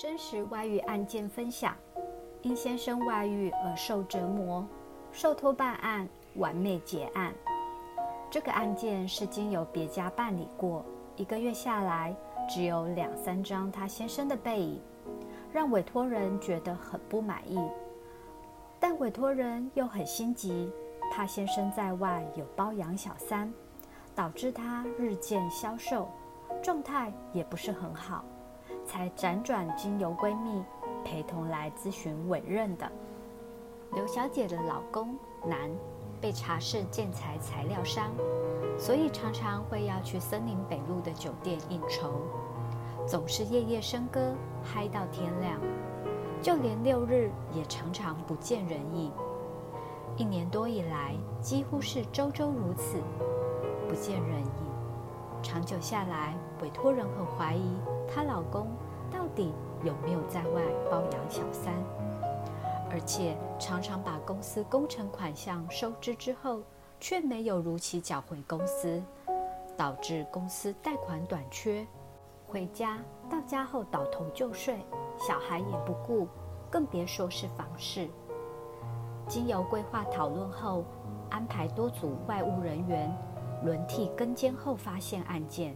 真实外遇案件分享：因先生外遇而受折磨，受托办案完美结案。这个案件是经由别家办理过，一个月下来只有两三张他先生的背影，让委托人觉得很不满意。但委托人又很心急，怕先生在外有包养小三，导致他日渐消瘦，状态也不是很好。才辗转经由闺蜜陪同来咨询委任的。刘小姐的老公男被查是建材材料商，所以常常会要去森林北路的酒店应酬，总是夜夜笙歌，嗨到天亮，就连六日也常常不见人影。一年多以来，几乎是周周如此，不见人影。长久下来，委托人很怀疑她老公到底有没有在外包养小三，而且常常把公司工程款项收支之后，却没有如期缴回公司，导致公司贷款短缺。回家到家后倒头就睡，小孩也不顾，更别说是房事。经由规划讨论后，安排多组外务人员。轮替跟监后发现案件，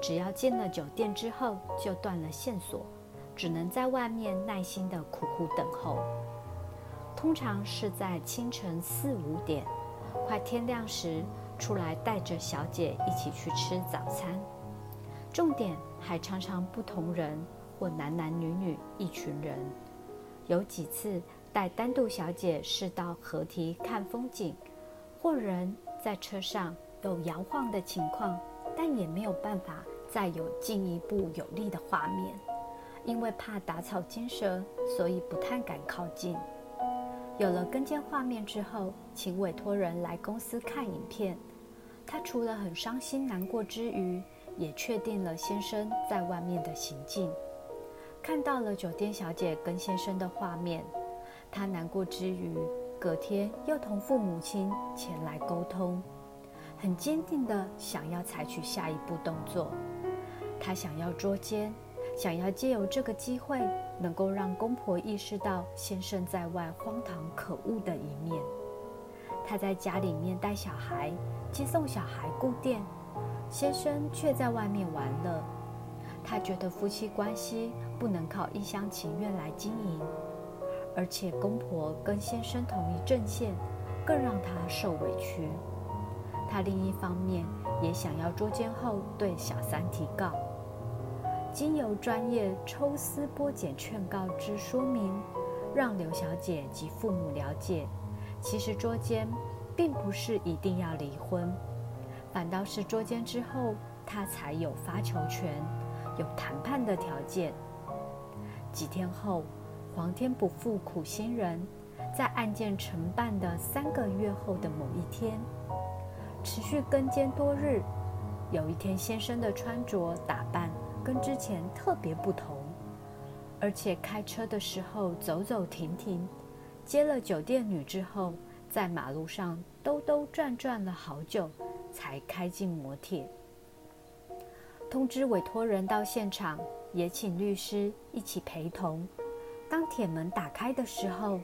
只要进了酒店之后就断了线索，只能在外面耐心的苦苦等候。通常是在清晨四五点，快天亮时出来带着小姐一起去吃早餐。重点还常常不同人或男男女女一群人，有几次带单独小姐是到河堤看风景，或人。在车上有摇晃的情况，但也没有办法再有进一步有力的画面，因为怕打草惊蛇，所以不太敢靠近。有了跟监画面之后，请委托人来公司看影片。他除了很伤心难过之余，也确定了先生在外面的行径，看到了酒店小姐跟先生的画面。他难过之余。隔天又同父母亲前来沟通，很坚定的想要采取下一步动作。他想要捉奸，想要借由这个机会，能够让公婆意识到先生在外荒唐可恶的一面。他在家里面带小孩，接送小孩顾店，先生却在外面玩乐。他觉得夫妻关系不能靠一厢情愿来经营。而且公婆跟先生同一阵线，更让他受委屈。他另一方面也想要捉奸后对小三提告。经由专业抽丝剥茧劝告之说明，让刘小姐及父母了解，其实捉奸并不是一定要离婚，反倒是捉奸之后，他才有发球权，有谈判的条件。几天后。皇天不负苦心人，在案件承办的三个月后的某一天，持续跟监多日。有一天，先生的穿着打扮跟之前特别不同，而且开车的时候走走停停，接了酒店女之后，在马路上兜兜转转了好久，才开进摩铁。通知委托人到现场，也请律师一起陪同。当铁门打开的时候，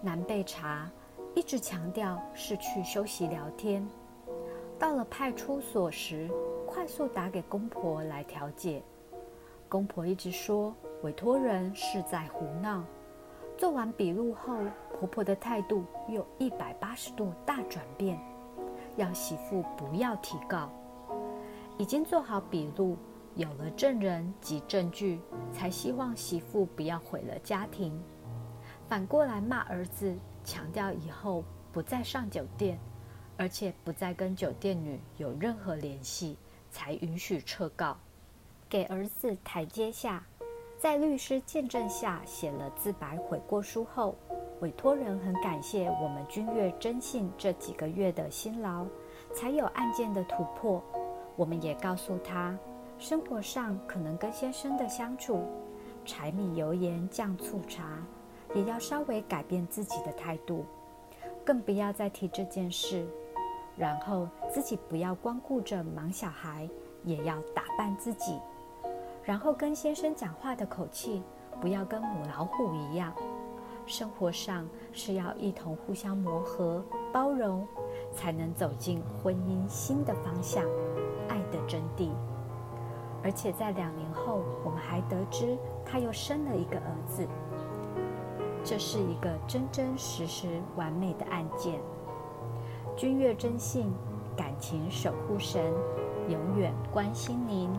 南被查一直强调是去休息聊天。到了派出所时，快速打给公婆来调解。公婆一直说委托人是在胡闹。做完笔录后，婆婆的态度又一百八十度大转变，要媳妇不要提告。已经做好笔录。有了证人及证据，才希望媳妇不要毁了家庭。反过来骂儿子，强调以后不再上酒店，而且不再跟酒店女有任何联系，才允许撤告，给儿子台阶下。在律师见证下写了自白悔过书后，委托人很感谢我们君越征信这几个月的辛劳，才有案件的突破。我们也告诉他。生活上可能跟先生的相处，柴米油盐酱醋茶，也要稍微改变自己的态度，更不要再提这件事。然后自己不要光顾着忙小孩，也要打扮自己，然后跟先生讲话的口气不要跟母老虎一样。生活上是要一同互相磨合、包容，才能走进婚姻新的方向，爱的真谛。而且在两年后，我们还得知他又生了一个儿子。这是一个真真实实完美的案件。君越真信，感情守护神永远关心您。